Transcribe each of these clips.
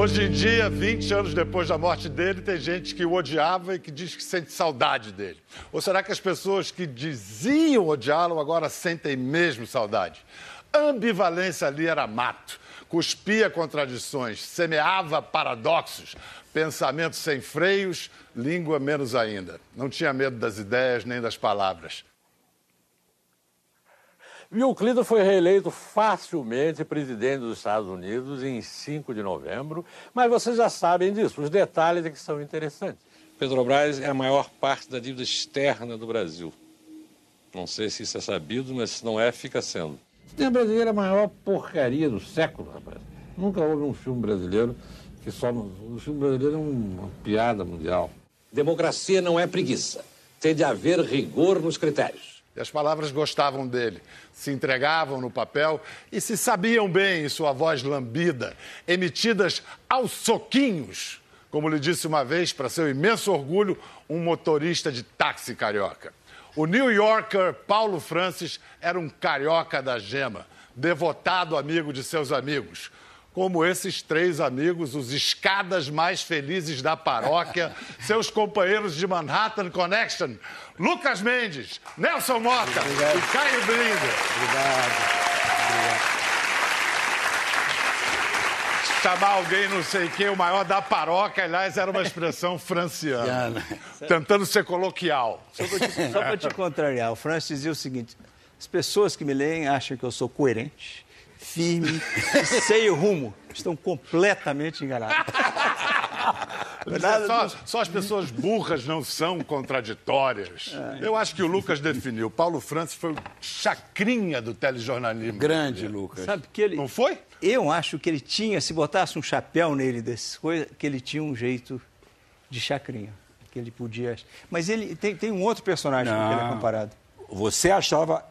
Hoje em dia, 20 anos depois da morte dele, tem gente que o odiava e que diz que sente saudade dele. Ou será que as pessoas que diziam odiá-lo agora sentem mesmo saudade? ambivalência ali era mato. Cuspia contradições, semeava paradoxos, pensamentos sem freios, língua menos ainda. Não tinha medo das ideias nem das palavras. Bill Clinton foi reeleito facilmente presidente dos Estados Unidos em 5 de novembro, mas vocês já sabem disso, os detalhes é que são interessantes. Petrobras é a maior parte da dívida externa do Brasil. Não sei se isso é sabido, mas se não é, fica sendo. O cinema brasileiro é a maior porcaria do século, rapaz. Nunca houve um filme brasileiro que só. O filme brasileiro é uma piada mundial. Democracia não é preguiça. Tem de haver rigor nos critérios. E as palavras gostavam dele, se entregavam no papel e se sabiam bem em sua voz lambida, emitidas aos soquinhos, como lhe disse uma vez, para seu imenso orgulho, um motorista de táxi carioca. O New Yorker Paulo Francis era um carioca da gema, devotado amigo de seus amigos como esses três amigos, os escadas mais felizes da paróquia, seus companheiros de Manhattan Connection, Lucas Mendes, Nelson Mota Obrigado. e Caio. Obrigado. Obrigado. Chamar alguém, não sei quem, o maior da paróquia, aliás, era uma expressão franciana, tentando ser coloquial. Só para te, te contrariar, o Francis dizia o seguinte: as pessoas que me leem acham que eu sou coerente, firme, sem rumo. Estão completamente enganados. Só, só, as pessoas burras não são contraditórias. É. Eu acho que o Lucas definiu. Paulo Francis foi o chacrinha do telejornalismo. Grande, Lucas. Sabe que ele... Não foi? Eu acho que ele tinha, se botasse um chapéu nele dessas coisas, que ele tinha um jeito de chacrinha. Que ele podia. Mas ele tem, tem um outro personagem não. com que ele é comparado. Você achava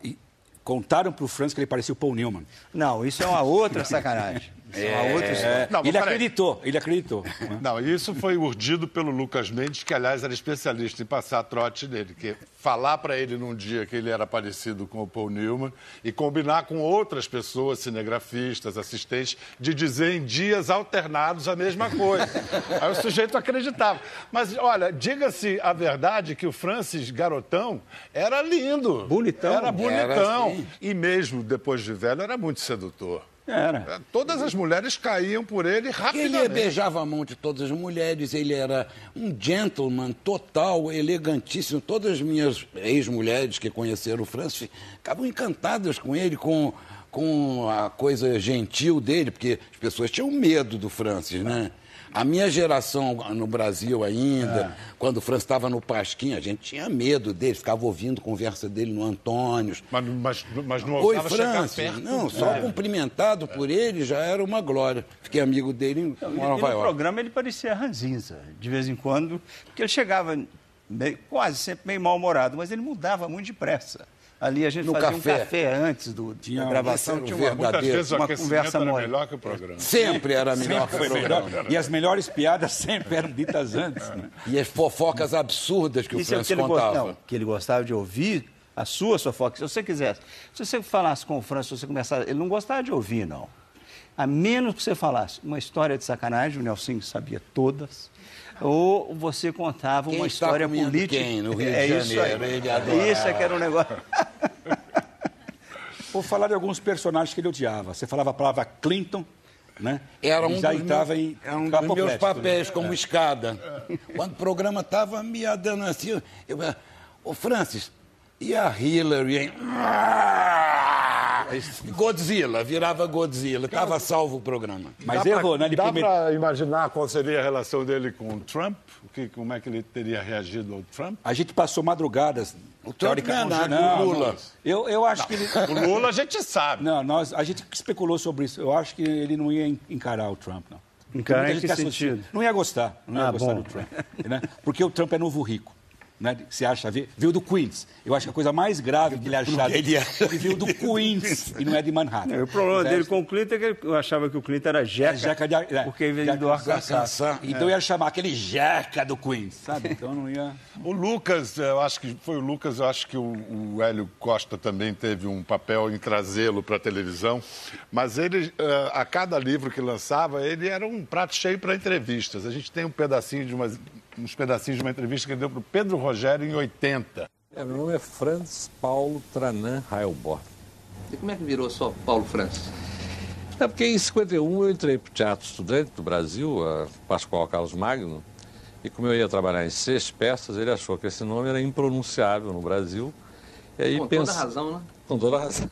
Contaram para o Francis que ele parecia o Paul Newman. Não, isso é uma outra sacanagem. É, história. Não, ele acreditou, ele acreditou. Não, isso foi urdido pelo Lucas Mendes, que aliás era especialista em passar trote dele, que falar para ele num dia que ele era parecido com o Paul Newman e combinar com outras pessoas, cinegrafistas, assistentes, de dizer em dias alternados a mesma coisa. Aí o sujeito acreditava. Mas olha, diga-se a verdade que o Francis Garotão era lindo. Bonitão. Era bonitão. Era, e mesmo depois de velho era muito sedutor. Era. É, todas as mulheres caíam por ele rapidamente. Ele beijava a mão de todas as mulheres, ele era um gentleman total, elegantíssimo. Todas as minhas ex-mulheres que conheceram o Francis ficavam encantadas com ele, com, com a coisa gentil dele, porque as pessoas tinham medo do Francis, né? A minha geração no Brasil ainda, é. quando o França estava no Pasquim, a gente tinha medo dele, ficava ouvindo conversa dele no Antônio. Mas, mas, mas não Oi, França, Não, só é. cumprimentado por ele já era uma glória. Fiquei amigo dele em não, Nova York. No programa ele parecia ranzinza, de vez em quando, porque ele chegava meio, quase sempre meio mal-humorado, mas ele mudava muito depressa. Ali a gente no fazia café. um café antes do, tinha, da gravação, tinha uma, vezes uma conversa era melhor que o programa. Sempre era melhor que o programa. E as melhores piadas sempre eram ditas antes. Né? E as fofocas absurdas que Isso o Francis é que contava. Não, que ele gostava de ouvir a sua fofoca. Se você quisesse, se você falasse com o Francis, se você começasse, ele não gostava de ouvir, não. A menos que você falasse uma história de sacanagem, o Nelson sabia todas ou você contava quem uma história política. Quem? No Rio é de Janeiro, isso ele adorava. Isso é que era um negócio. Vou falar de alguns personagens que ele odiava. Você falava a palavra Clinton, né? Era um, já dos, entrava meus, em era um dos meus papéis né? como é. escada. Quando o programa estava me dando assim, eu, ô Francis, e a Hillary, hein? Godzilla, virava Godzilla. Estava salvo o programa. Mas dá errou, pra, né? Ele dá primeiro... para imaginar qual seria a relação dele com o Trump? Que, como é que ele teria reagido ao Trump? A gente passou madrugadas. O Trump não é nada, não, o Lula. Eu, eu acho não. que ele... O Lula a gente sabe. Não, nós, a gente especulou sobre isso. Eu acho que ele não ia encarar o Trump, não. Encarar em que sentido? Não ia gostar. Não ia ah, gostar bom. do Trump. Né? Porque o Trump é novo rico. Né? Você acha, veio do Queens. Eu acho que a coisa mais grave que ele achava Ele é- ele veio do Queens e não é de Manhattan. Não, o problema Então, dele com o Clinton é que eu achava que o Clinton era jeca, é jeca de, é, porque veio do Arkansas. Arkansas. Então eu ia chamar aquele jeca do Queens, sabe? Então não ia... O Lucas, eu acho que foi o Lucas, eu acho que o, o Hélio Costa também teve um papel em trazê-lo para a televisão, mas ele, eh, a cada livro que lançava, ele era um prato cheio para entrevistas. A gente tem um pedacinho de umas, uns pedacinhos de uma entrevista que ele deu para o Pedro Rogério em 80. É, meu nome é Franz Paulo Tranan Heilborn. E como é que virou só Paulo Francis? É porque em 51 eu entrei para o Teatro Estudante do Brasil, a Pascoal Carlos Magno, e como eu ia trabalhar em seis peças, ele achou que esse nome era impronunciável no Brasil. E aí Com pens- toda razão, né? Com toda razão.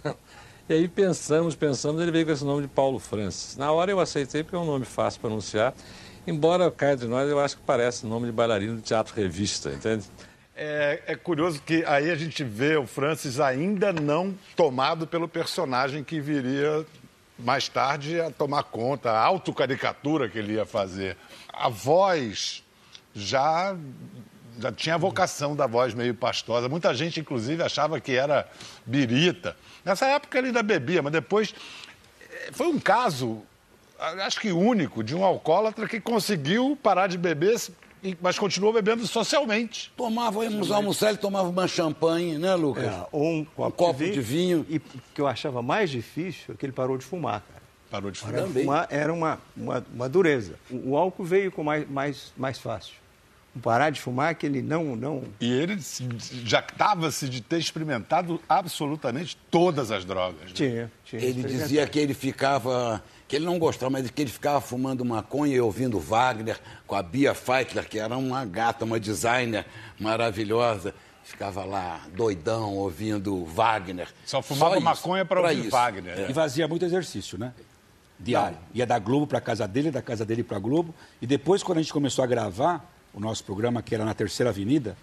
E aí pensamos, pensamos, ele veio com esse nome de Paulo Francis. Na hora eu aceitei porque é um nome fácil para anunciar, embora caia entre nós, eu acho que parece nome de bailarino de teatro revista, entende? É, é curioso que aí a gente vê o Francis ainda não tomado pelo personagem que viria mais tarde a tomar conta, a autocaricatura que ele ia fazer. A voz já, já tinha a vocação da voz meio pastosa. Muita gente, inclusive, achava que era birita. Nessa época ele ainda bebia, mas depois eh, foi um caso, acho que único, de um alcoólatra que conseguiu parar de beber, mas continuou bebendo socialmente. Tomava, íamos almoçar, ele tomava uma champanhe, né, Lucas? É, ou um copo, copo de vinho. E o que eu achava mais difícil é que ele parou de fumar, cara. Parou de fumar. de fumar era uma, uma, uma dureza. O, o álcool veio com mais, mais, mais fácil. O parar de fumar é que ele não... não E ele se- jactava-se de ter experimentado absolutamente todas as drogas. né? tinha, tinha Ele dizia que ele ficava, que ele não gostava, mas que ele ficava fumando maconha e ouvindo Wagner com a Bia Feitler, que era uma gata, uma designer maravilhosa. Ficava lá doidão ouvindo Wagner. Só fumava isso, maconha para ouvir isso. Wagner. E fazia muito exercício, né? Diário. Ia da Globo para casa dele, da casa dele para Globo. E depois, quando a gente começou a gravar o nosso programa, que era na Terceira Avenida,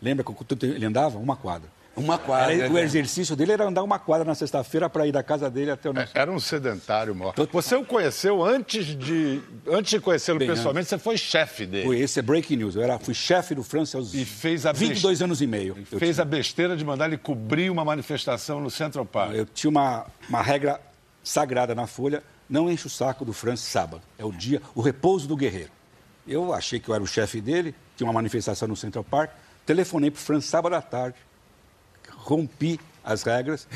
lembra que ele andava? Uma quadra. Uma quadra. Era- o né? exercício dele era andar uma quadra na sexta-feira para ir da casa dele até o nosso. Era um sedentário maior. Você o conheceu antes de, antes de conhecê-lo pessoalmente, você foi chefe dele. Foi, Esse é breaking news. Eu era, fui chefe do França aos E fez a 22 anos e meio. Eu Fez tinha. a besteira de mandar ele cobrir uma manifestação no Central Park. Eu tinha uma, uma regra sagrada na Folha: não enche o saco do Francis sábado. É o dia, o repouso do guerreiro. Eu achei que eu era o chefe dele, tinha uma manifestação no Central Park, telefonei para o Francis sábado à tarde, rompi as regras.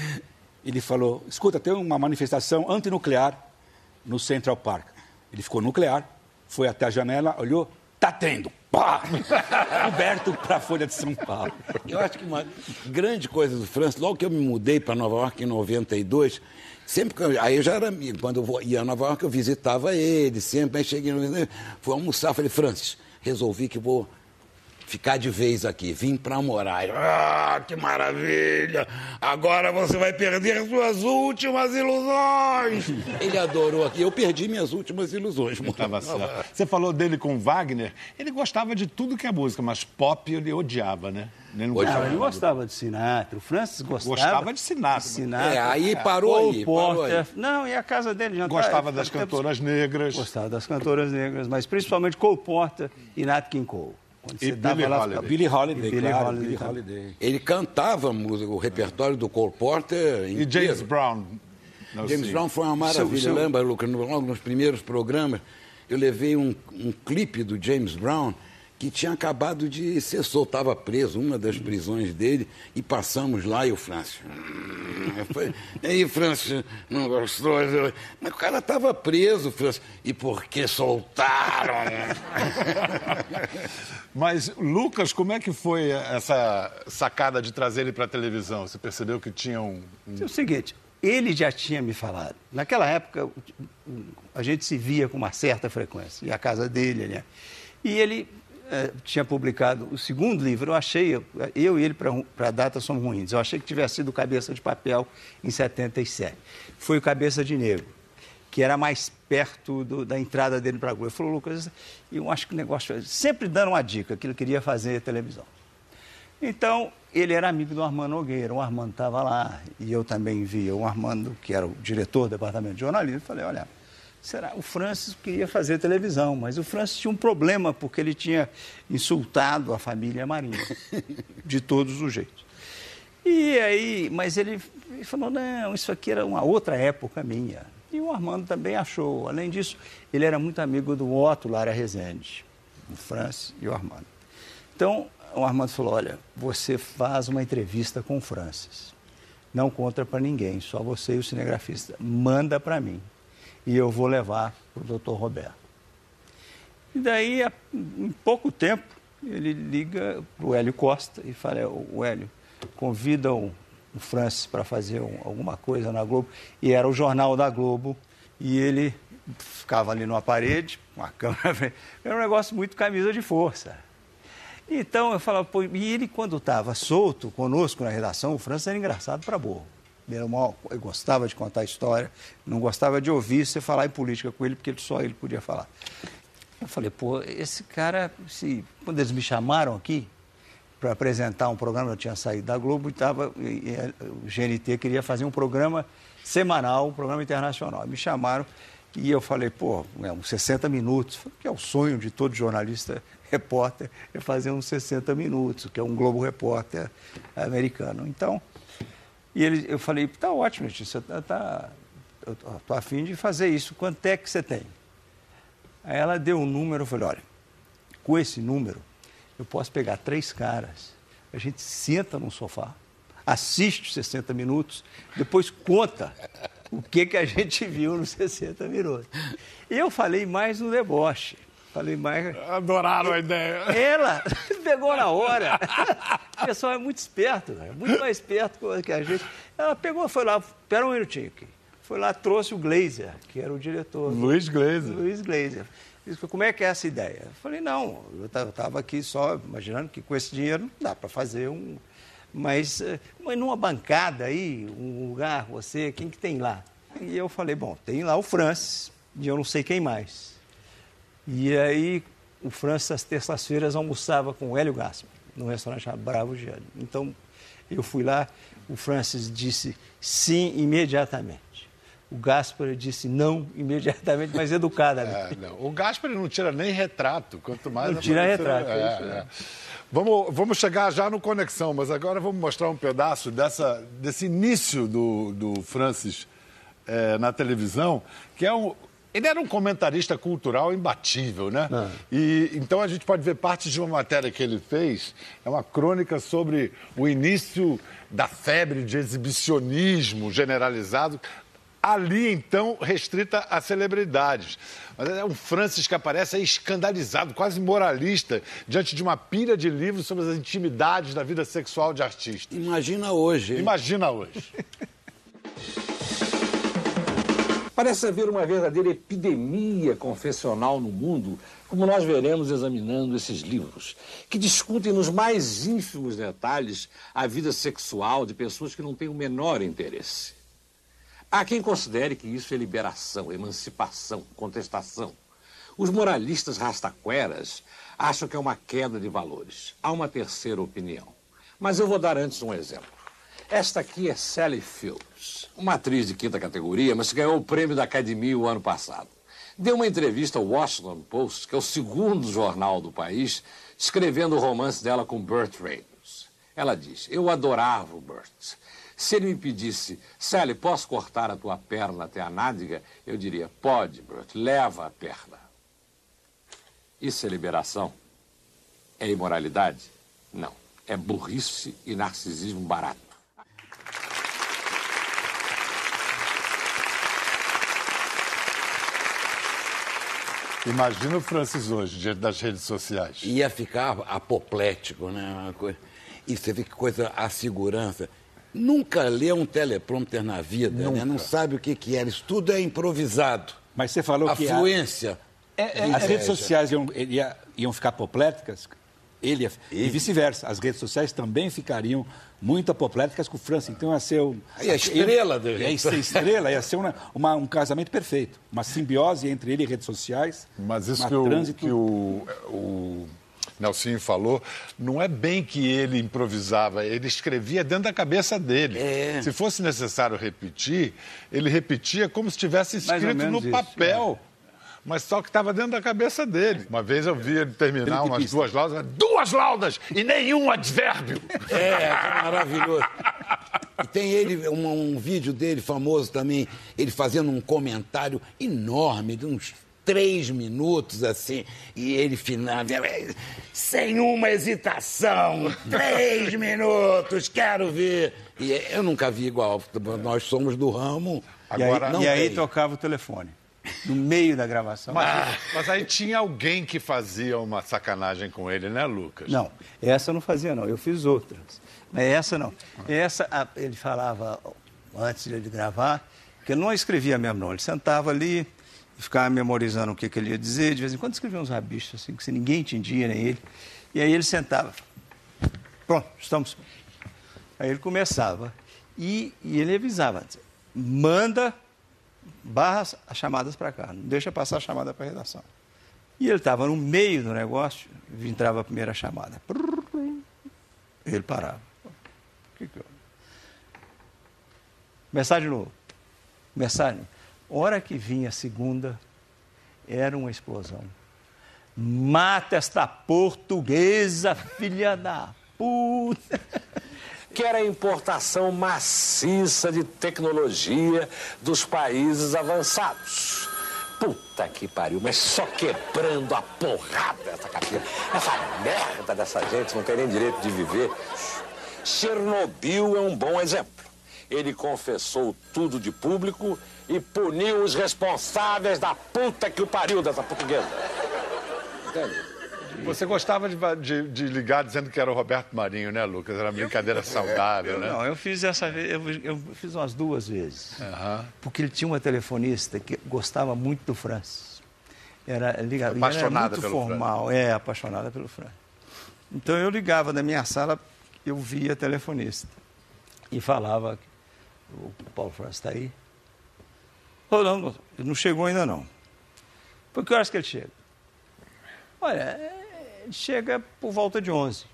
Ele falou: escuta, tem uma manifestação antinuclear no Central Park. Ele ficou nuclear, foi até a janela, olhou, tá tendo. Pá! Coberto para a Folha de São Paulo. Eu acho que uma grande coisa do França, logo que eu me mudei para Nova York em 92, sempre que eu, aí eu já era amigo, quando eu ia a Nova York eu visitava ele, sempre, aí cheguei fui almoçar, falei, Francis, resolvi que vou ficar de vez aqui, vim para morar. Ah, que maravilha! Agora você vai perder suas últimas ilusões! Ele adorou aqui, eu perdi minhas últimas ilusões. Tava certo. Você falou dele com Wagner, ele gostava de tudo que é música, mas pop ele odiava, né? Ele não Não, gostava. ele gostava de Sinatra. O Francis gostava. Gostava de Sinatra. Sinatra. É, aí parou aí, parou Porter. aí. Não, e a casa dele já Gostava das cantoras negras. Gostava das cantoras negras, mas principalmente Cole Porter e Nat King Cole. Quando E lá, Holiday. Billy Holiday, E Billie claro, Holiday também. Holiday. Ele cantava música, o repertório do Cole Porter E inteiro. James Brown. James sei. Brown foi uma maravilha. Seu- seu- Lembra, Lucas, logo nos primeiros programas, eu levei um, um clipe do James Brown que tinha acabado de ser solto, estava preso, uma das prisões dele, e passamos lá e o Francis. hum, E aí, Francis, não gostou? Mas o cara estava preso, Francis. E por que soltaram? Mas, Lucas, como é que foi essa sacada de trazer ele para a televisão? Você percebeu que tinha um... um- É o seguinte, ele já tinha me falado. Naquela época, a gente se via com uma certa frequência. E a casa dele, né? E ele eh, tinha publicado o segundo livro. Eu achei, eu, e ele, para a data, somos ruins. Eu achei que tivesse sido Cabeça de Papel em 77. Foi o Cabeça de Negro, que era mais perto do- da entrada dele para a Globo. Ele falou, Lucas, eu acho que o negócio... Sempre dando uma dica, que ele queria fazer televisão. Então, ele era amigo do Armando Nogueira, o Armando estava lá, e eu também via o Armando, que era o diretor do departamento de jornalismo, falei, olha, será? O Francis queria fazer televisão, mas o Francis tinha um problema porque ele tinha insultado a família Marinho, de todos os jeitos. E aí, mas ele, falou, não, isso aqui era uma outra época minha. E o Armando também achou. Além disso, ele era muito amigo do Otto Lara Rezende, o Francis e o Armando. Então, o Armando falou, olha, você faz uma entrevista com o Francis. Não conta para ninguém, só você e o cinegrafista. Manda para mim e eu vou levar para o doutor Roberto. E daí, em pouco tempo, ele liga para o Hélio Costa e fala, o Hélio, convida o, Francis para fazer um, alguma coisa na Globo. E era o Jornal da Globo. E ele ficava ali numa parede, com a câmera. Era um negócio muito camisa de força. Então eu falava, pô, e ele quando estava solto conosco na redação, o Francis era engraçado para burro. Ele, gostava de contar história, não gostava de ouvir você falar em política com ele, porque só ele podia falar. Eu falei, pô, esse cara, se, quando eles me chamaram aqui para apresentar um programa, eu tinha saído da Globo e, tava, e, e, o GNT queria fazer um programa semanal, um programa internacional. Me chamaram e eu falei, pô, é uns 60 minutos, que é o sonho de todo jornalista repórter, é fazer uns 60 minutos, que é um Globo Repórter americano. Então, e ele, eu falei, tá ótimo, gente, tá, tá, eu tô afim de fazer isso, quanto é que você tem? Aí ela deu um número, eu falei, olha, com esse número, eu posso pegar três caras, a gente senta no sofá, assiste 60 minutos, depois conta o que, que a gente viu nos 60 minutos. Eu falei mais no deboche. Falei mais. Adoraram a ideia. Ela pegou na hora. O pessoal é muito esperto, né? muito mais esperto que a gente. Ela pegou, foi lá, espera um minutinho aqui. Foi lá, trouxe o Glazer, que era o diretor. Luiz Glazer. Luiz Glazer. Disse, como é que é essa ideia? Eu falei, não, eu estava aqui só imaginando que com esse dinheiro não dá para fazer um. Mas, eh, mas numa bancada aí, um lugar, você, quem que tem lá? E eu falei, bom, tem lá o Francis, e eu não sei quem mais. E aí o Francis, às terças-feiras, almoçava com o Hélio Gaspar, no restaurante chamado Bravo Gélio. Então, eu fui lá, o Francis disse sim imediatamente. O Gaspar disse não imediatamente, mas educadamente. É, o Gaspar não tira nem retrato, quanto mais... Não tira retrato. É, é. Vamos, vamos chegar já no Conexão, mas agora vamos mostrar um pedaço dessa, desse início do, do Francis é, na televisão, que é um, ele era um comentarista cultural imbatível, né? Ah. E então a gente pode ver parte de uma matéria que ele fez, é uma crônica sobre o início da febre de exibicionismo generalizado, ali então restrita a celebridades. Mas é um Francis que aparece aí escandalizado, quase moralista, diante de uma pilha de livros sobre as intimidades da vida sexual de artistas. Imagina hoje. Hein? Imagina hoje. Parece haver uma verdadeira epidemia confessional no mundo, como nós veremos examinando esses livros, que discutem nos mais ínfimos detalhes a vida sexual de pessoas que não têm o menor interesse. Há quem considere que isso é liberação, emancipação, contestação. Os moralistas rastaqueras acham que é uma queda de valores. Há uma terceira opinião. Mas eu vou dar antes um exemplo. Esta aqui é Sally Fields, uma atriz de quinta categoria, mas que ganhou o prêmio da Academia o ano passado. Deu uma entrevista ao Washington Post, que é o segundo jornal do país, escrevendo o romance dela com Burt Reynolds. Ela diz: Eu adorava o Burt. Se ele me pedisse, Sally, posso cortar a tua perna até a nádega? Eu diria: Pode, Burt, leva a perna. Isso é liberação? É imoralidade? Não. É burrice e narcisismo barato. Imagina o Francis hoje, diante das redes sociais. Ia ficar apoplético, né? E você vê que coisa, a segurança. Nunca lê um teleprompter na vida, né? Não sabe o que, que era. Isso tudo é improvisado. Mas você falou a que... A fluência. É, é, as redes sociais iam, iam, iam ficar apopléticas ele, ia, e vice-versa. As redes sociais também ficariam muito apopléticas com o França. Então ia ser o. Aí a estrela dele. Ia ser estrela, ia ser uma, uma, um casamento perfeito. Uma simbiose entre ele e redes sociais. Mas isso que, o, trânsito... que o, o Nelsinho falou, não é bem que ele improvisava, ele escrevia dentro da cabeça dele. É. Se fosse necessário repetir, ele repetia como se tivesse escrito no isso, papel. Mas só que estava dentro da cabeça dele. Uma vez eu vi ele terminar umas duas laudas, duas laudas e nenhum advérbio. É, que maravilhoso. E tem ele, um, um vídeo dele famoso também, ele fazendo um comentário enorme, de uns três minutos assim, e ele final, sem uma hesitação, três minutos, quero ver. E eu nunca vi igual, nós somos do ramo. E aí, Agora- não e aí tocava o telefone. No meio da gravação. Mas, mas aí tinha alguém que fazia uma sacanagem com ele, né, Lucas? Não, essa eu não fazia, não. Eu fiz outras. Mas essa não. Essa, a- ele falava antes de ele gravar, que ele não escrevia mesmo, não. Ele sentava ali e ficava memorizando o que, que ele ia dizer. De vez em quando escrevia uns rabichos, assim, que ninguém entendia, nem ele. E aí ele sentava. Pronto, estamos. Aí ele começava. E, e ele avisava: manda barras as chamadas para cá, não deixa passar a chamada para a redação. E ele estava no meio do negócio, entrava a primeira chamada. Ele parava. O que que eu... Mensagem novo. Mensagem. Hora que vinha a segunda, era uma explosão. Mata esta portuguesa, filha da puta. Que era a importação maciça de tecnologia dos países avançados. Puta que pariu, mas só quebrando a porrada essa capinha. Essa merda dessa gente não tem nem direito de viver. Chernobyl é um bom exemplo. Ele confessou tudo de público e puniu os responsáveis da puta que o pariu dessa portuguesa. Entende? Você gostava de, de- de ligar dizendo que era o Roberto Marinho, né, Lucas? Era uma brincadeira saudável, né? Não, eu fiz essa vez, eu, eu fiz umas duas vezes. Porque ele tinha uma telefonista que gostava muito do Francis. Era ligado, ela era Apaixonada muito formal, é, apaixonada pelo Francis. Então eu ligava da minha sala, eu via a telefonista e falava, o Paulo Francis está aí? Ou não, não chegou ainda não. Por que horas que ele chega? Olha, é, chega por volta de 11.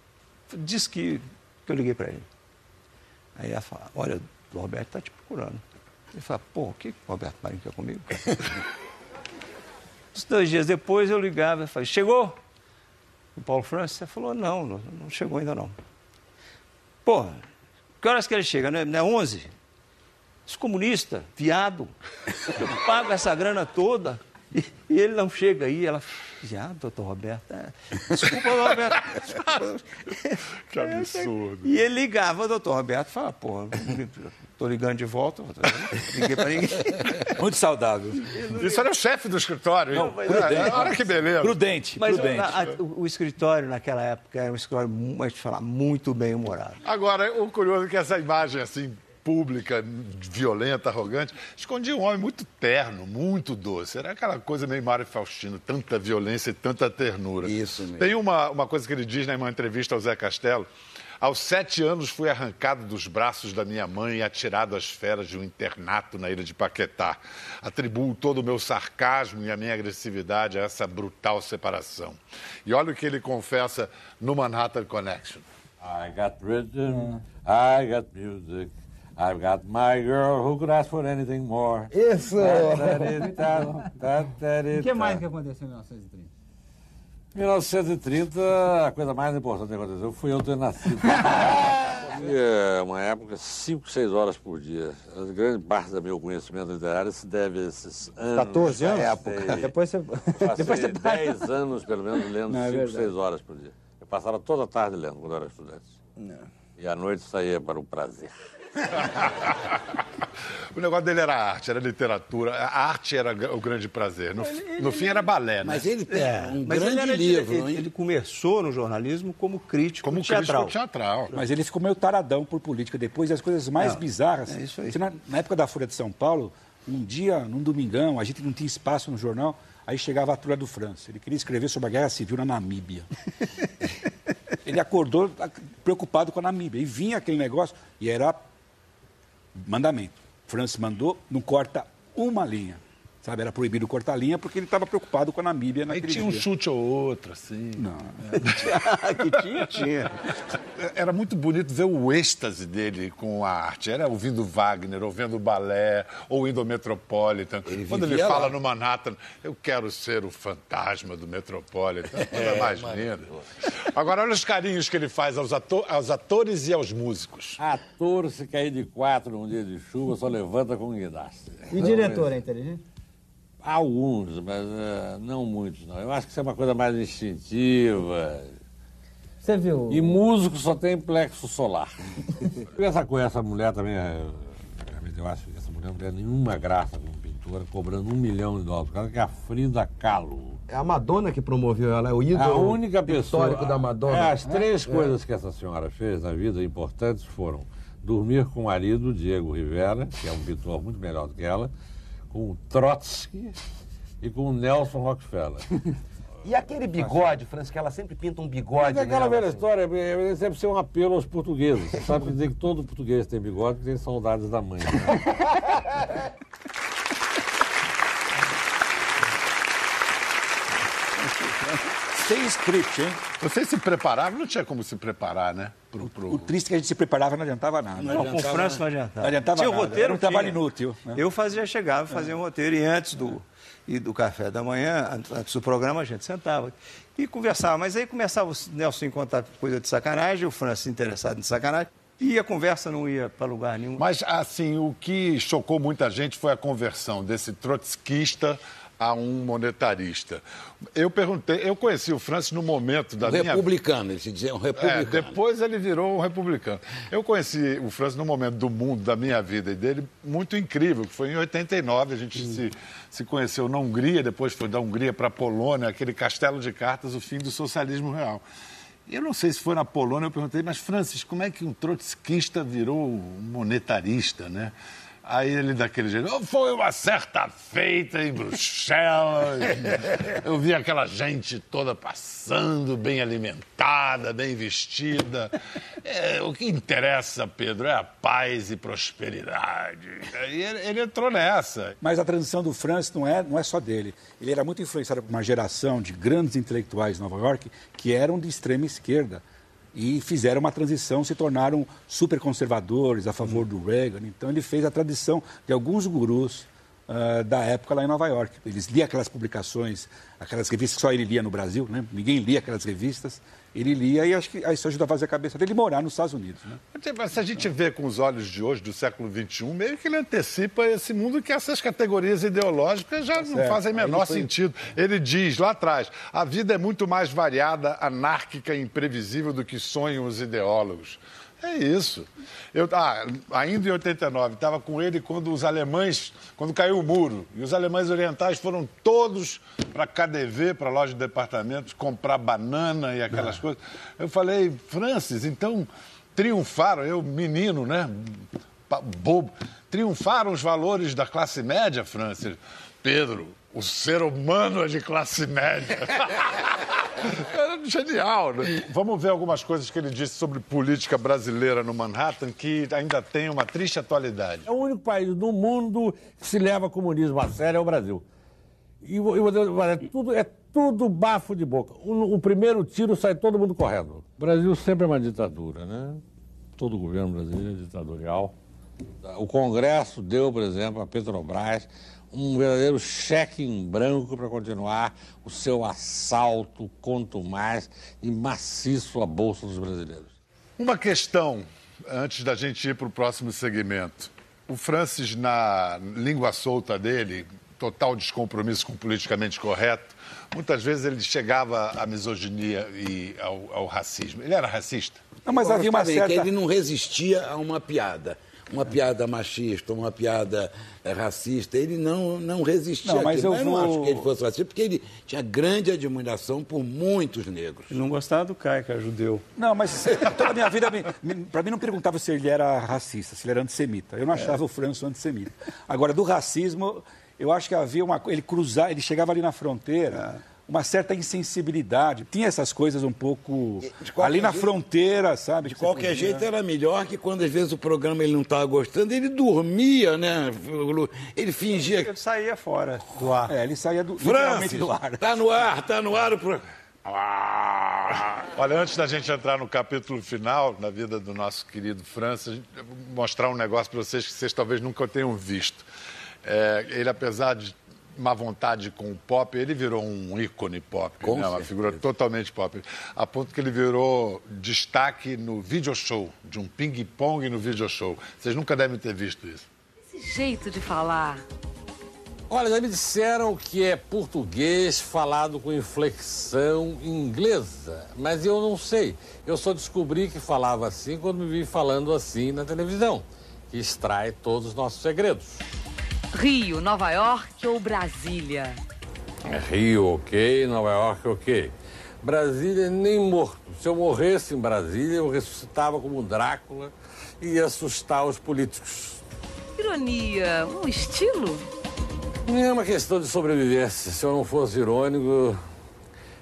Diz que, que eu liguei para ele. Aí ela fala, olha, o Roberto está te procurando. Ele fala, pô, o que o Roberto Marinho quer comigo? cara?" Uns dois dias depois eu ligava e falei, chegou? O Paulo Francis falou, não, não chegou ainda não. Pô, que horas que ele chega? Não é, não é 11? Esse comunista, viado, eu pago essa grana toda e, e ele não chega aí. Ela, viado, doutor Roberto. é, Desculpa, Roberto. desculpa." Que absurdo. E ele ligava, doutor Roberto, fala, pô, tô ligando de volta, não liguei pra ninguém. Muito saudável. Isso era o chefe do escritório, hein? prudente. É, Olha que beleza. Prudente, Mas prudente. na- a- o, o escritório naquela época era um escritório, a gente falar, muito bem humorado. Agora, o curioso é que essa imagem assim pública, violenta, arrogante, escondia um homem muito terno, muito doce. Era aquela coisa meio Mário Faustino, tanta violência e tanta ternura. Isso mesmo. Tem uma, uma coisa que ele diz né, em uma entrevista ao Zé Castelo. Aos sete anos fui arrancado dos braços da minha mãe e atirado às feras de um internato na ilha de Paquetá. Atribuo todo o meu sarcasmo e a minha agressividade a essa brutal separação. E olha o que ele confessa no Manhattan Connection. I got rhythm, I got music, I've got my girl who could ask for anything more. Isso! O que mais que aconteceu em 1930? 1930, a coisa mais importante que aconteceu foi eu ter nascido. É uma época, 5, 6 horas por dia. A grande parte do meu conhecimento literário se deve a esses anos. 14 anos? época. Depois você. Passei Depois você 10 anos, pelo menos, lendo Não, é 5, verdade. 6 horas por dia. Eu passava toda a tarde lendo quando eu era estudante. E à noite saía para o prazer. O negócio dele era arte, era literatura. A arte era o grande prazer. No, no fim era balé, né? Mas ele tem um Mas ele, grande era, livro, ele, é? ele começou no jornalismo como crítico Como teatral. crítico teatral. Mas ele ficou meio taradão por política. Depois as coisas mais Não, bizarras. é isso aí. Você, Na, na época da Folha de São Paulo, um dia, num domingão, a gente não tinha espaço no jornal, aí chegava a Turma do França. Ele queria escrever sobre a guerra civil na Namíbia. ele acordou preocupado com a Namíbia. E vinha aquele negócio, e era mandamento. França mandou, não corta uma linha. Sabe, era proibido cortar linha porque ele estava preocupado com a Namíbia Aí naquele tinha um dia. chute ou outro, assim. Não. que tinha, tinha. Era muito bonito ver o êxtase dele com a arte. Era ouvindo Wagner, ouvindo balé, ou indo ao Metropolitan. Ele Quando ele fala lá. no Manhattan, eu quero ser o fantasma do Metropolitan. É coisa mais linda. Agora, olha os carinhos que ele faz aos, ato- aos atores e aos músicos. Ator, se cair de quatro num dia de chuva, só levanta com guindaste. E diretor é inteligente? Alguns, mas eh, não muitos, não. Eu acho que isso é uma coisa mais instintiva. Você viu? E músico só tem plexo solar. essa coisa, essa mulher também, é, eu acho que essa mulher não tem nenhuma graça como pintora, cobrando um milhão de dólares. Cara que é a Frida Kahlo. É a Madonna que promoveu ela, é o É ídolo a única pessoa. histórico da Madonna. É, as três coisas que essa senhora fez na vida importantes foram dormir com o marido, Diego Rivera, que é um pintor muito melhor do que ela, com o Trotsky e com o Nelson Rockefeller. E aquele bigode, Francis, que ela sempre pinta um bigode. Mas é aquela nela, velha assim. história, deve ser um apelo aos portugueses. Você sabe dizer que todo português tem bigode porque tem saudades da mãe. né? Sem script, hein? Vocês se preparavam? Não tinha como se preparar, né? Pro, pro... O triste é que a gente se preparava não adiantava nada. Não, com o França não adiantava. Não adiantava tinha o nada, roteiro, era um trabalho tinha. inútil, né? Eu fazia, chegava, fazia um roteiro e antes do, e do café da manhã, an- antes do programa, a gente sentava e conversava. Mas aí começava o Nelson a contar coisa de sacanagem, o França interessado em sacanagem, e a conversa não ia para lugar nenhum. Mas, assim, o que chocou muita gente foi a conversão desse trotskista a um monetarista. Eu perguntei, eu conheci o Francis no momento da Um minha republicano, ele se dizia um É, republicano. depois ele virou um republicano. Eu conheci o Francis no momento do mundo, da minha vida e dele, muito incrível, que foi em 89, a gente se, se conheceu na Hungria, depois foi da Hungria para a Polônia, aquele castelo de cartas, o fim do socialismo real. Eu não sei se foi na Polônia, eu perguntei, mas Francis, como é que um trotskista virou um monetarista, né? Aí ele daquele jeito, "Oh, foi uma certa feita em Bruxelas. Eu vi aquela gente toda passando, bem alimentada, bem vestida. É, o que interessa, Pedro, é a paz e prosperidade. Aí ele, ele entrou nessa. Mas a transição do Francis não é, não é só dele. Ele era muito influenciado por uma geração de grandes intelectuais de Nova York que eram de extrema esquerda e fizeram uma transição, se tornaram super conservadores a favor do Reagan. Então ele fez a tradição de alguns gurus ah, da época lá em Nova York. Eles liam aquelas publicações, aquelas revistas que só ele lia no Brasil, né? ninguém lia aquelas revistas. Ele lia e acho que isso ajudou a fazer a cabeça dele morar nos Estados Unidos. Né? Mas se a gente vê com os olhos de hoje, do século XXI, meio que ele antecipa esse mundo que essas categorias ideológicas já não certo. fazem menor ele foi- sentido. Ele diz lá atrás: a vida é muito mais variada, anárquica e imprevisível do que sonham os ideólogos. É isso. Eu, ah, ainda em 89, estava com ele quando os alemães, quando caiu o muro, e os alemães orientais foram todos para a KDV, para a loja de departamentos, comprar banana e aquelas coisas. Eu falei, Francis, então triunfaram, eu menino, né? Bobo, triunfaram os valores da classe média, Francis. Pedro, o ser humano é de classe média. Era genial, né? Vamos ver algumas coisas que ele disse sobre política brasileira no Manhattan que ainda tem uma triste atualidade. É o único país do mundo que se leva comunismo a sério é o Brasil. E, e é tudo, é tudo bafo de boca. O, o primeiro tiro sai todo mundo correndo. O Brasil sempre é uma ditadura, né? Todo governo brasileiro é ditatorial. O Congresso deu, por exemplo, a Petrobras um verdadeiro cheque em branco para continuar o seu assalto contumaz e maciço à Bolsa dos Brasileiros. Uma questão, antes da gente ir para o próximo segmento. O Francis, na língua solta dele, total descompromisso com o politicamente correto, muitas vezes ele chegava à misoginia e ao, ao racismo. Ele era racista? Não, mas havia uma certa... que ele não resistia a uma piada. Uma piada machista, uma piada eh, racista, ele não, não resistia Não, mas eu não vou- acho que ele fosse racista, porque ele tinha grande admiração por muitos negros. Não gostava do Caio, que era judeu. Não, mas toda a minha vida, pra mim não perguntava se ele era racista, se ele era antissemita. Eu não achava o Franço antissemita. Agora, do racismo, eu acho que havia uma coisa. Ele cruzava, ele chegava ali na fronteira, uma certa insensibilidade. Tinha essas coisas um pouco ali na jeito- fronteira, sabe? De qualquer podia- jeito era melhor que quando às vezes o programa ele não estava gostando, ele dormia, né? Ele fingia que. Ele saía fora do ar. É, ele saía do, Francis, do ar. tá no ar, tá no ar o pro... Olha, antes da gente entrar no capítulo final na vida do nosso querido vou mostrar um negócio para vocês que vocês talvez nunca tenham visto. É, ele, apesar de má vontade com o pop, ele virou um ícone pop, Com né? uma figura totalmente pop. A ponto que ele virou destaque no video show, de um ping-pong no video show. Vocês nunca devem ter visto isso. Esse jeito de falar. Olha, já me disseram que é português falado com inflexão inglesa, mas eu não sei. Eu só descobri que falava assim quando me vi falando assim na televisão, que extrai todos os nossos segredos. Rio, Nova York ou Brasília? É Rio, ok, Nova York, ok. Brasília, nem morto. Se eu morresse em Brasília, eu ressuscitava como Drácula e ia assustar os políticos. Ironia, um estilo? Não é uma questão de sobrevivência. Se eu não fosse irônico,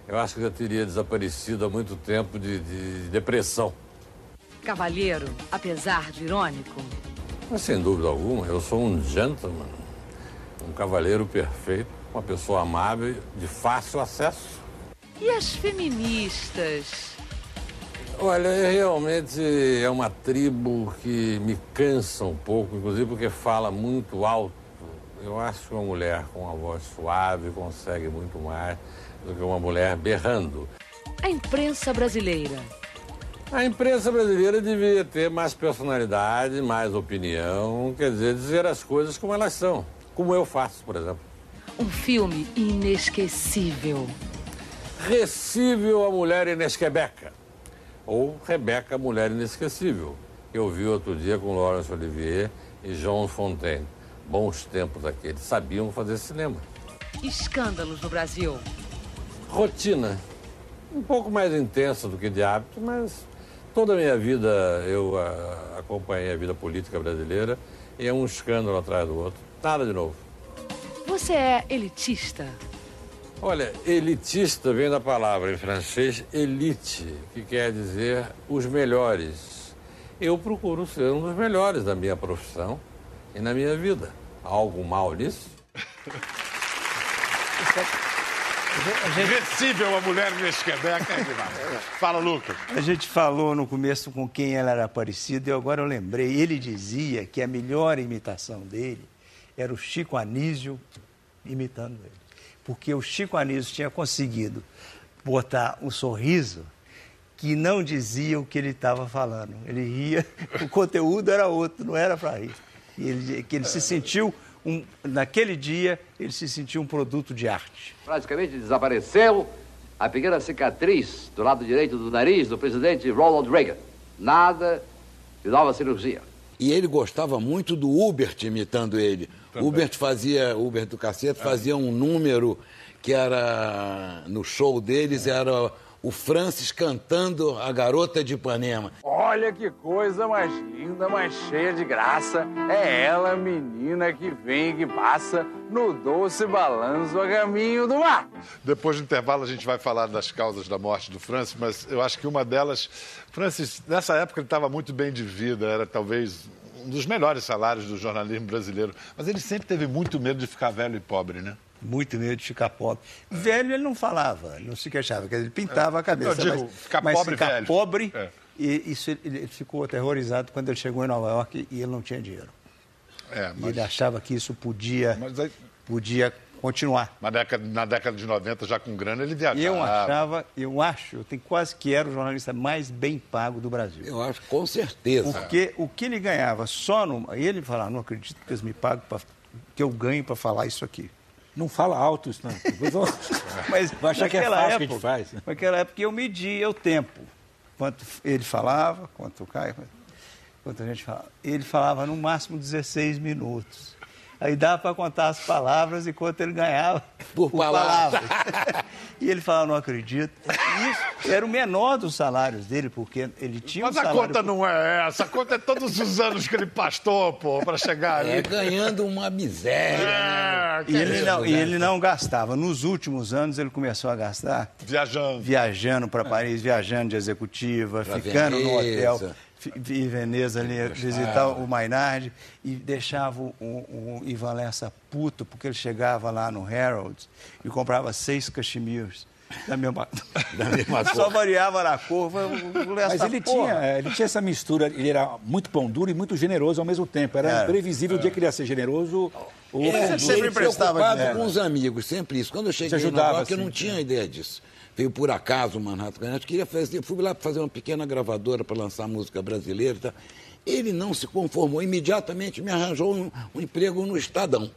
eu acho que já teria desaparecido há muito tempo de, de depressão. Cavalheiro, apesar de irônico? Mas sem dúvida alguma, eu sou um gentleman, um cavalheiro perfeito, uma pessoa amável, de fácil acesso. E as feministas? Olha, é realmente é uma tribo que me cansa um pouco, inclusive porque fala muito alto. Eu acho que uma mulher com uma voz suave consegue muito mais do que uma mulher berrando. A imprensa brasileira? A imprensa brasileira devia ter mais personalidade, mais opinião, quer dizer, dizer as coisas como elas são, como eu faço, por exemplo. Um filme inesquecível. Recível a Mulher Inesquebeca, ou Rebeca, a Mulher Inesquecível, que eu vi outro dia com Laurence Olivier e João Fontaine. Bons tempos aqueles, sabiam fazer cinema. Escândalos no Brasil. Rotina, um pouco mais intensa do que de hábito, mas toda a minha vida eu ah, acompanhei a vida política brasileira e é um escândalo atrás do outro. Nada de novo. Você é elitista? Olha, elitista vem da palavra em francês elite, que quer dizer os melhores. Eu procuro ser um dos melhores da minha profissão e na minha vida. Há algo mal nisso? Invencível a mulher Nesquebeca é demais. Fala, Lucas. A gente falou no começo com quem ela era parecida e agora eu lembrei. Ele dizia que a melhor imitação dele era o Chico Anísio imitando ele. Porque o Chico Anísio tinha conseguido botar um sorriso que não dizia o que ele estava falando. Ele ria, o conteúdo era outro, não era para rir. E ele, que ele se sentiu, um, naquele dia, ele se sentiu um produto de arte. Praticamente desapareceu a pequena cicatriz do lado direito do nariz do presidente Ronald Reagan. Nada de nova cirurgia. E ele gostava muito do Hubert imitando ele. Hubert fazia, Hubert do Cacete fazia um número que era, no show deles, era o Francis cantando a Garota de Ipanema. Olha que coisa mais linda, mais cheia de graça. É ela, menina que vem e que passa no doce balanço a caminho do mar. Depois do intervalo, a gente vai falar das causas da morte do Francis, mas eu acho que uma delas. Francis, nessa época, ele estava muito bem de vida, era talvez um dos melhores salários do jornalismo brasileiro. Mas ele sempre teve muito medo de ficar velho e pobre, né? Muito medo de ficar pobre. Velho ele não falava, ele não se queixava, quer dizer, ele pintava a cabeça. Eu digo, mas, ficar mas pobre ficar velho. pobre, É. e isso ele, ele ficou aterrorizado quando ele chegou em Nova York e ele não tinha dinheiro. É, E mas, ele achava que isso podia, mas aí, podia continuar. na, década, na década de 90, já com grana, ele viajava. E eu achava, eu acho, eu tenho quase que era o jornalista mais bem pago do Brasil. Eu acho, com certeza. Porque o que ele ganhava só no. E ele falava, não acredito que eles me pagam, pra, que eu ganho para falar isso aqui. Não fala alto isso, não. Vão- Mas Vai achar que é fácil que a época, gente faz. Naquela época eu media o tempo. Quanto ele falava, quanto o Caio, quanto a gente falava. Ele falava no máximo 16 minutos. Aí dava para contar as palavras enquanto ele ganhava Por palavra. palavras. e ele falava, não acredito. Isso era o menor dos salários dele, porque ele tinha Mas um a salário... conta não é essa. A conta é todos os anos que ele pastou, pô, para chegar ali. É, ganhando uma miséria. né? É, que E ele, não, e né? ele não gastava. Nos últimos anos, ele começou a gastar Viajando. viajando para Paris, viajando de executiva, Pra ficando no Veneza. hotel em Veneza ali, visitar o Maynard e deixava o, o, Ivan Lessa puto, porque ele chegava lá no Harold's e comprava seis cachemirs da mesma, Da mesma Só variava na Lessa, Mas ele porra. tinha, é, ele tinha essa mistura, ele era muito pão duro e muito generoso ao mesmo tempo. Era Era. previsível o dia que ele ia ser generoso ou É, sempre ele emprestava preocupado dinheiro. com os amigos, sempre isso. Quando eu cheguei Você em ajudava, Nova York, eu assim, não tinha ideia disso. Veio por acaso o Manhattan Connect, queria fazer, fui lá para fazer uma pequena gravadora para lançar música brasileira. tal. Ele não se conformou, imediatamente me arranjou um, um emprego no Estadão.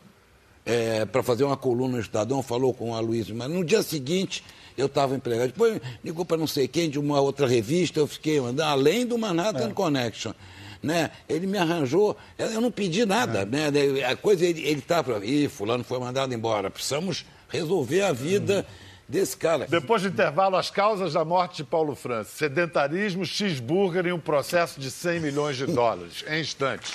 para fazer uma coluna no Estadão, falou com a Luiz, mas no dia seguinte eu estava empregado. Depois ligou para não sei quem de uma outra revista, eu fiquei andando, além do Manhattan Connection. Né? Ele me arranjou, eu não pedi nada. Né? A coisa, ele estava. Ih, fulano foi mandado embora. Precisamos resolver a vida desse cara. Depois do intervalo, as causas da morte de Paulo Francis. Sedentarismo, cheeseburger e um processo de 100 milhões de dólares. Em instantes.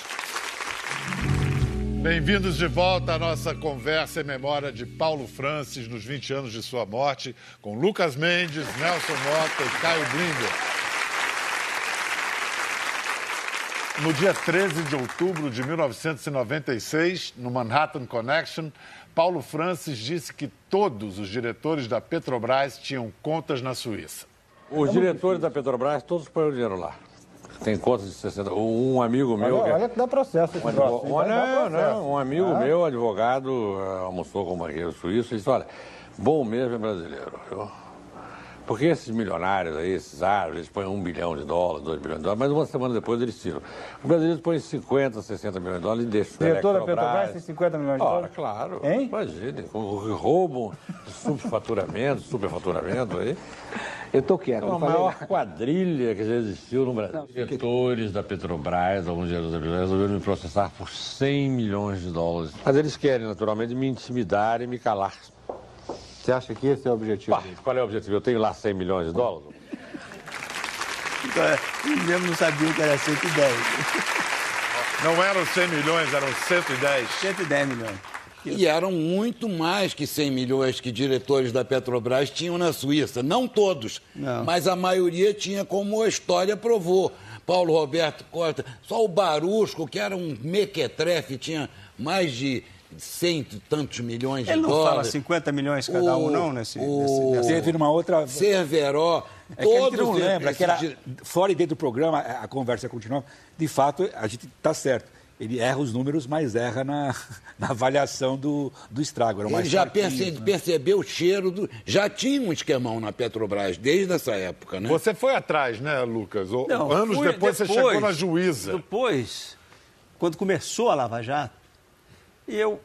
Bem-vindos de volta à nossa conversa em memória de Paulo Francis nos 20 anos de sua morte, com Lucas Mendes, Nelson Mota e Caio Blinder. No dia 13 de outubro de 1996, no Manhattan Connection, Paulo Francis disse que todos os diretores da Petrobras tinham contas na Suíça. Os diretores da Petrobras, todos põem o dinheiro lá. Tem contas de 60. Um amigo meu. Olha, que é- olha que dá processo esse Um, troço, advo... hein? Vai dar não, processo. não, um amigo Ah. meu, advogado, eh, almoçou com um banqueiro suíço e disse, olha, bom mesmo é brasileiro, viu? Porque esses milionários aí, esses árabes, eles põem um bilhão de dólares, dois bilhões de dólares, mas uma semana depois eles tiram. Os brasileiros põem 50, 60 milhões de dólares e deixam. Diretor da. Petrobras tem 50 milhões de Ora, dólares? claro. Hein? Imagine, o que roubam, subfaturamento, superfaturamento aí. Eu tô quieto. É a não falei maior nada. quadrilha que já existiu no Brasil. Diretores da Petrobras, alguns diretores da Petrobras, resolveram me processar por 100 milhões de dólares. Mas eles querem, naturalmente, me intimidar e me calar. Você acha que esse é o objetivo? Pá, qual é o objetivo? Eu tenho lá 100 milhões de dólares? Então, é, mesmo não sabiam que era 110. Não eram 100 milhões, eram 110. 110 milhões. E eram muito mais que 100 milhões que diretores da Petrobras tinham na Suíça. Não todos, Não. mas a maioria tinha, como a história provou. Paulo Roberto Costa, só o Barusco, que era um mequetrefe, tinha mais de cento e tantos milhões de Ele não dólares. fala 50 milhões cada um, não, nesse, o- nesse. Teve numa outra. Cerveró, É que a gente todos não lembra, que era fora e dentro do programa, a conversa continua. De fato, a gente está certo. Ele erra os números, mas erra na, na avaliação do, do estrago. Ele já perce- né? percebeu o cheiro do. Já tinha um esquemão na Petrobras desde essa época, né? Você foi atrás, né, Lucas? O- Não, Anos fui depois, você chegou na juíza. Depois, quando começou a Lava Jato, eu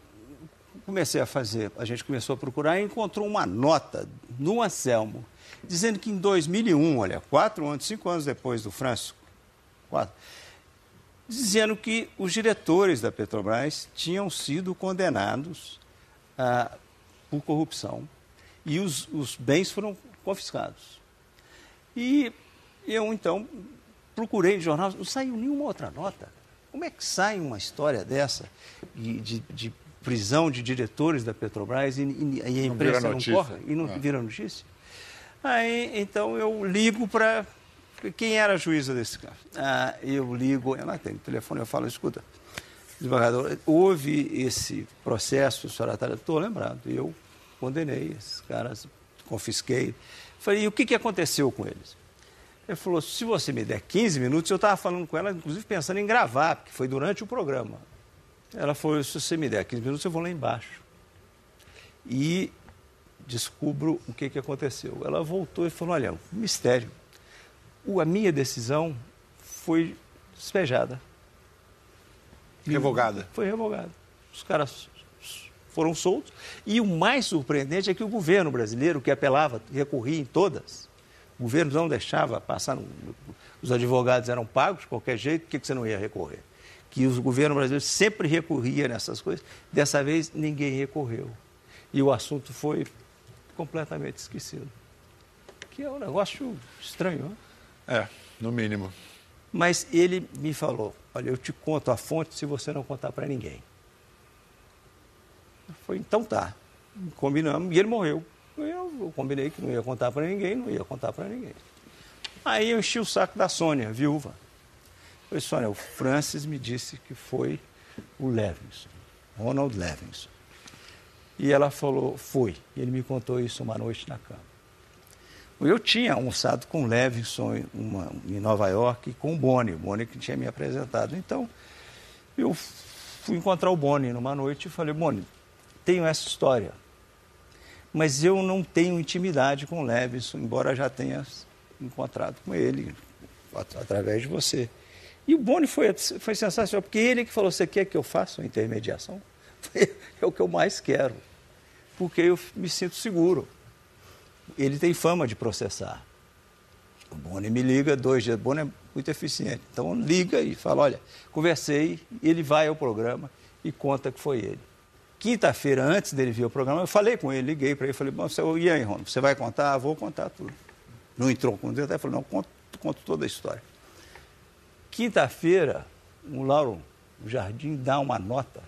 comecei a fazer, a gente começou a procurar e encontrou uma nota no Anselmo, dizendo que em 2001, olha, quatro anos, cinco anos depois do Francisco, quatro, dizendo que os diretores da Petrobras tinham sido condenados ah, por corrupção e os, os bens foram confiscados. E eu, então, procurei em jornal, não saiu nenhuma outra nota. Como é que sai uma história dessa de, de- de prisão de diretores da Petrobras e, e- e a imprensa não, notícia. corre e não É. vira notícia? Aí, então, eu ligo para... Quem era a juíza desse caso? Ah, eu ligo, ela tem o telefone, eu falo, escuta, desembargador, houve esse processo, a senhora está... Estou lembrado, eu condenei esses caras, confisquei. Falei, e o que, que aconteceu com eles? Ele falou, se você me der 15 minutos, eu estava falando com ela, inclusive pensando em gravar, porque foi durante o programa. Ela falou, se você me der 15 minutos, eu vou lá embaixo. E descubro o que, que aconteceu. Ela voltou e falou, olha, um mistério. O- a minha decisão foi despejada. Revogada. Foi revogada. Os caras foram soltos. E o mais surpreendente é que o governo brasileiro, que apelava, recorria em todas, o governo não deixava passar. Os advogados eram pagos de qualquer jeito, por que que você não ia recorrer? que o governo brasileiro sempre recorria nessas coisas. Dessa vez, ninguém recorreu. E o assunto foi completamente esquecido. Que é um negócio estranho, né? É, no mínimo. Mas ele me falou: Olha, eu te conto a fonte se você não contar para ninguém. Foi, então tá. Combinamos e ele morreu. Eu, combinei que não ia contar para ninguém, não ia contar para ninguém. Aí eu enchi o saco da Sônia, viúva. Falei, Sônia, o Francis me disse que foi o Levinson, Ronald Levinson. E ela falou, foi. E ele me contou isso uma noite na cama. Eu tinha almoçado com o Levinson em, uma, em Nova York e com o Boni, o Boni que tinha me apresentado. Então, eu fui encontrar o Boni numa noite e falei, Boni, tenho essa história, mas eu não tenho intimidade com o Levinson, embora já tenha encontrado com ele através de você. E o Boni foi, foi sensacional, porque ele que falou, você quer que eu faça uma intermediação? É o que eu mais quero, porque eu me sinto seguro ele tem fama de processar. O Boni me liga dois dias. O Boni é muito eficiente. Então liga e fala: olha, conversei, ele vai ao programa e conta que foi ele. Quinta-feira, antes dele vir ao programa, eu falei com ele, liguei para ele, falei, Bom, você, e aí, Ron, você vai contar? Ah, vou contar tudo. Não entrou com detalhe, falou, não, conto, conto toda a história. Quinta-feira, o Lauro o Jardim dá uma nota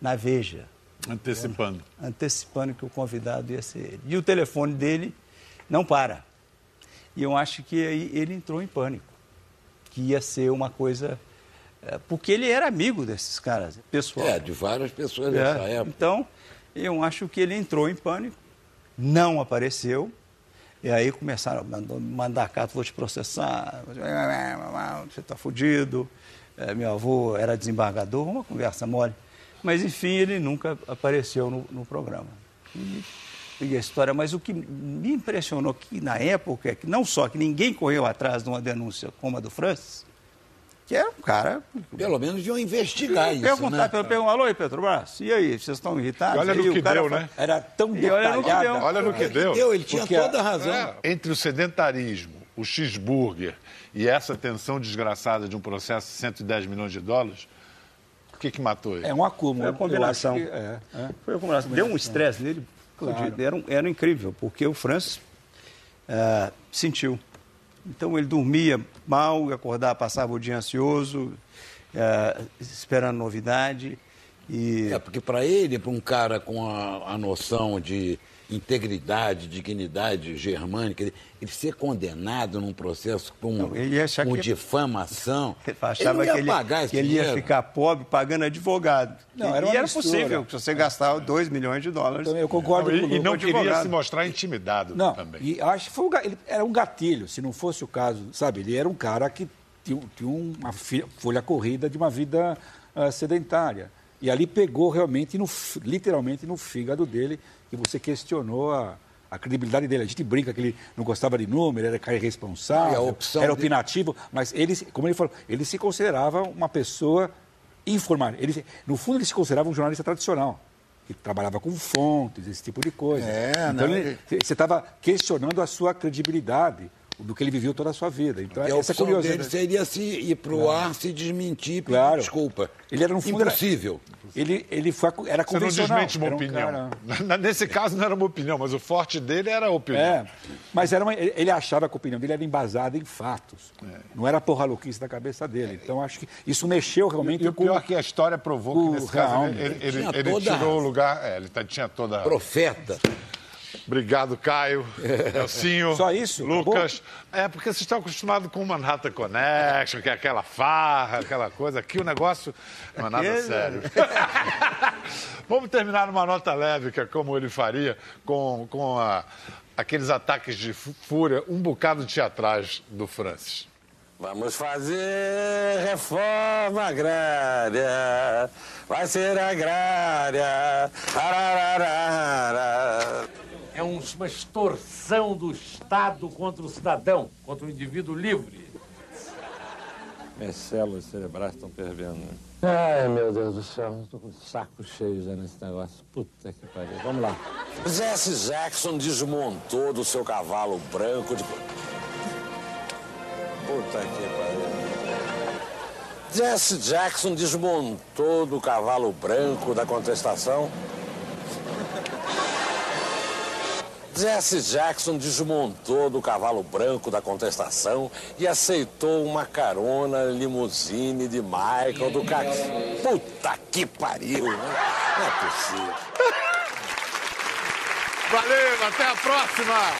na Veja, Antecipando. Antecipando que o convidado ia ser ele. E o telefone dele não para. E eu acho que aí ele entrou em pânico, que ia ser uma coisa. É, porque ele era amigo desses caras, pessoal. É, de várias pessoas é, época. Então, eu acho que ele entrou em pânico, não apareceu. E aí começaram a mandar, mandar carta, vou te processar, você está fudido. É, meu avô era desembargador, uma conversa mole. Mas, enfim, ele nunca apareceu no, no programa. E, e, a história, mas o que me impressionou que na época é que não só que ninguém correu atrás de uma denúncia como a do Francis, que era um cara. Pelo menos deviam investigar isso. Perguntar, né? pelo perguntar, alô, Petrobras, e aí, vocês estão irritados? E olha no aí, que deu, né? Era tão E olha no que deu. Olha no que deu. deu, ele tinha Porque toda a razão. é, entre o sedentarismo, o cheeseburger e essa tensão desgraçada de um processo de 110 milhões de dólares, o que, que matou ele? É um acúmulo. Foi a Eu combinação. que é, é. Foi a combinação. Deu um estresse nele, Claro. era, um- era incrível, porque o Francis ah, sentiu. Então ele dormia mal, acordava, passava o dia ansioso, ah, esperando novidade. E É, porque para ele, para um cara com a, a noção de integridade, dignidade germânica, ele, ele ser condenado num processo com, Não, com que- difamação, Ele achava ele não ia que, ele, pagar esse que ele ia ficar pobre pagando advogado. Não, e era e era possível, se você gastava 2 milhões de dólares. Também eu concordo Não, com o e, e não queria advogado. se mostrar intimidado Não, também. e acho que foi um, ele era um gatilho, se não fosse o caso, sabe? Ele era um cara que tinha, tinha uma folha corrida de uma vida ah, sedentária. E ali pegou realmente, no, literalmente, no fígado dele, e você questionou a, a credibilidade dele. A gente brinca que ele não gostava de número, era cara irresponsável, opção era de- opinativo, mas ele, como ele falou, ele se considerava uma pessoa informada. Ele, no fundo, ele se considerava um jornalista tradicional. Que trabalhava com fontes, esse tipo de coisa. É, então, não, ele- você estava questionando a sua credibilidade, do que ele viveu toda a sua vida. Então, E a essa curiosidade. dele seria se ir para o ar, se desmentir, pedir Claro. desculpa. Ele era no fundo. Impossível. Ele, ele foi, era Você não convencional. desmente uma um opinião. cara- Nesse caso não era uma opinião, mas o forte dele era a opinião. É, mas era uma- ele achava que a opinião dele era embasada em fatos. É. Não era porra louquice da cabeça dele. Então, acho que isso mexeu realmente E o com... pior é que a história provou o que nesse caso Raul, ele, ele, ele ele tirou o lugar. É, ele tá- tinha toda Profeta. Obrigado, Caio. Elcinho. Só isso? Lucas. É, porque vocês estão acostumados com o Manhattan Connection, que é aquela farra, aquela coisa. Aqui o negócio não é nada Aqui é- sério. Vamos terminar numa nota leve, que é como ele faria, com, com a- aqueles ataques de fúria um bocado teatrais do Francis. Vamos fazer reforma agrária, vai ser agrária. Arararara. É um- uma extorsão do Estado contra o cidadão, contra o indivíduo livre. Minhas células cerebrais estão fervendo. né? Ai, meu Deus do céu, tô com o saco cheio já nesse negócio. Puta que pariu. Vamos lá. Jesse Jackson desmontou do seu cavalo branco de. Puta que pariu. Jesse Jackson desmontou do cavalo branco da contestação. Jesse Jackson desmontou do cavalo branco da contestação e aceitou uma carona limusine de Michael do Cax. Puta que pariu, né? Não é possível. Valeu, até a próxima!